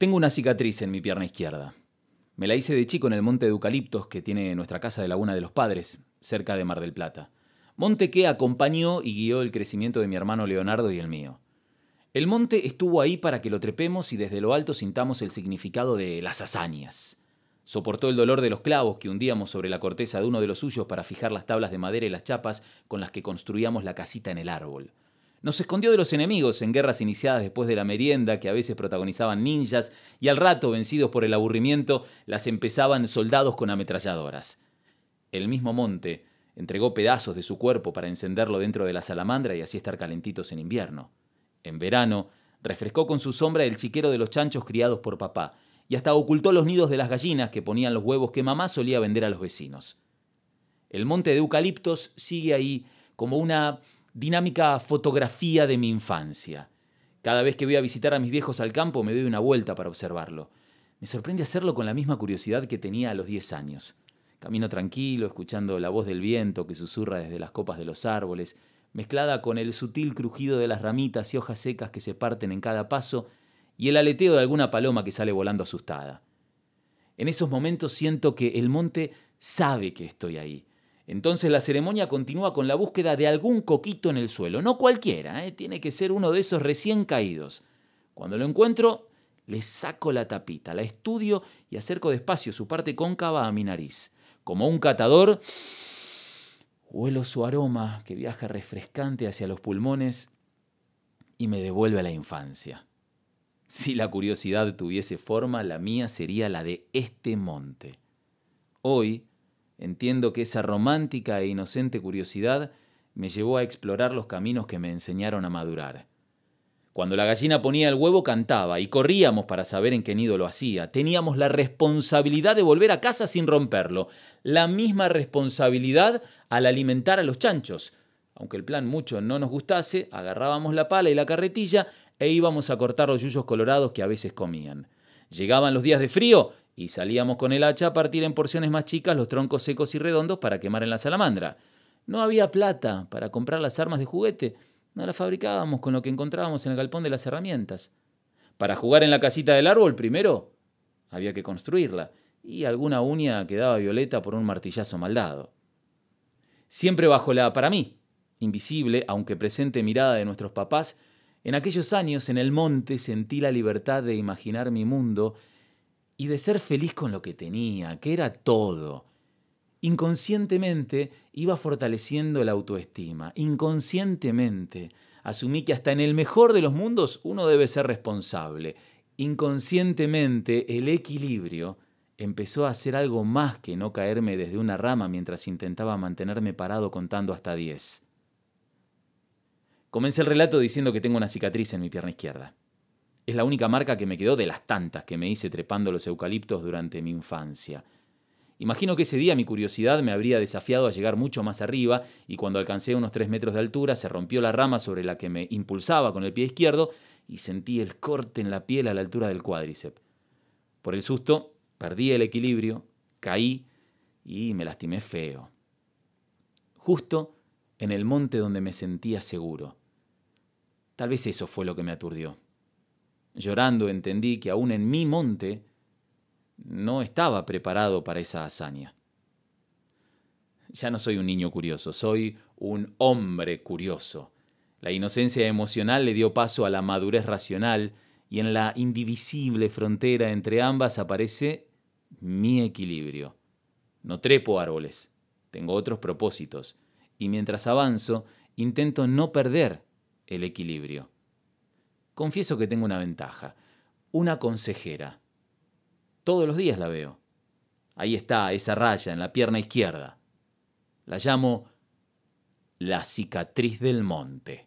Tengo una cicatriz en mi pierna izquierda. Me la hice de chico en el monte de eucaliptos que tiene nuestra casa de Laguna de los Padres, cerca de Mar del Plata. Monte que acompañó y guió el crecimiento de mi hermano Leonardo y el mío. El monte estuvo ahí para que lo trepemos y desde lo alto sintamos el significado de las hazañas. Soportó el dolor de los clavos que hundíamos sobre la corteza de uno de los suyos para fijar las tablas de madera y las chapas con las que construíamos la casita en el árbol. Nos escondió de los enemigos en guerras iniciadas después de la merienda que a veces protagonizaban ninjas y al rato, vencidos por el aburrimiento, las empezaban soldados con ametralladoras. El mismo monte entregó pedazos de su cuerpo para encenderlo dentro de la salamandra y así estar calentitos en invierno. En verano, refrescó con su sombra el chiquero de los chanchos criados por papá y hasta ocultó los nidos de las gallinas que ponían los huevos que mamá solía vender a los vecinos. El monte de eucaliptos sigue ahí como una dinámica fotografía de mi infancia. Cada vez que voy a visitar a mis viejos al campo me doy una vuelta para observarlo. Me sorprende hacerlo con la misma curiosidad que tenía a los 10 años. Camino tranquilo, escuchando la voz del viento que susurra desde las copas de los árboles, mezclada con el sutil crujido de las ramitas y hojas secas que se parten en cada paso y el aleteo de alguna paloma que sale volando asustada. En esos momentos siento que el monte sabe que estoy ahí, entonces la ceremonia continúa con la búsqueda de algún coquito en el suelo, no cualquiera, ¿eh? tiene que ser uno de esos recién caídos. Cuando lo encuentro, le saco la tapita, la estudio y acerco despacio su parte cóncava a mi nariz. Como un catador, huelo su aroma que viaja refrescante hacia los pulmones y me devuelve a la infancia. Si la curiosidad tuviese forma, la mía sería la de este monte. Hoy, Entiendo que esa romántica e inocente curiosidad me llevó a explorar los caminos que me enseñaron a madurar. Cuando la gallina ponía el huevo cantaba y corríamos para saber en qué nido lo hacía. Teníamos la responsabilidad de volver a casa sin romperlo, la misma responsabilidad al alimentar a los chanchos. Aunque el plan mucho no nos gustase, agarrábamos la pala y la carretilla e íbamos a cortar los yuyos colorados que a veces comían. Llegaban los días de frío y salíamos con el hacha a partir en porciones más chicas los troncos secos y redondos para quemar en la salamandra. No había plata para comprar las armas de juguete, no las fabricábamos con lo que encontrábamos en el galpón de las herramientas. Para jugar en la casita del árbol, primero había que construirla, y alguna uña quedaba violeta por un martillazo maldado. Siempre bajo la, para mí, invisible, aunque presente mirada de nuestros papás, en aquellos años en el monte sentí la libertad de imaginar mi mundo y de ser feliz con lo que tenía, que era todo. Inconscientemente iba fortaleciendo la autoestima. Inconscientemente asumí que hasta en el mejor de los mundos uno debe ser responsable. Inconscientemente el equilibrio empezó a hacer algo más que no caerme desde una rama mientras intentaba mantenerme parado contando hasta diez. Comencé el relato diciendo que tengo una cicatriz en mi pierna izquierda. Es la única marca que me quedó de las tantas que me hice trepando los eucaliptos durante mi infancia. Imagino que ese día mi curiosidad me habría desafiado a llegar mucho más arriba y cuando alcancé unos tres metros de altura se rompió la rama sobre la que me impulsaba con el pie izquierdo y sentí el corte en la piel a la altura del cuádriceps. Por el susto, perdí el equilibrio, caí y me lastimé feo. Justo en el monte donde me sentía seguro. Tal vez eso fue lo que me aturdió. Llorando entendí que aún en mi monte no estaba preparado para esa hazaña. Ya no soy un niño curioso, soy un hombre curioso. La inocencia emocional le dio paso a la madurez racional y en la indivisible frontera entre ambas aparece mi equilibrio. No trepo árboles, tengo otros propósitos, y mientras avanzo intento no perder el equilibrio. Confieso que tengo una ventaja, una consejera. Todos los días la veo. Ahí está, esa raya en la pierna izquierda. La llamo la cicatriz del monte.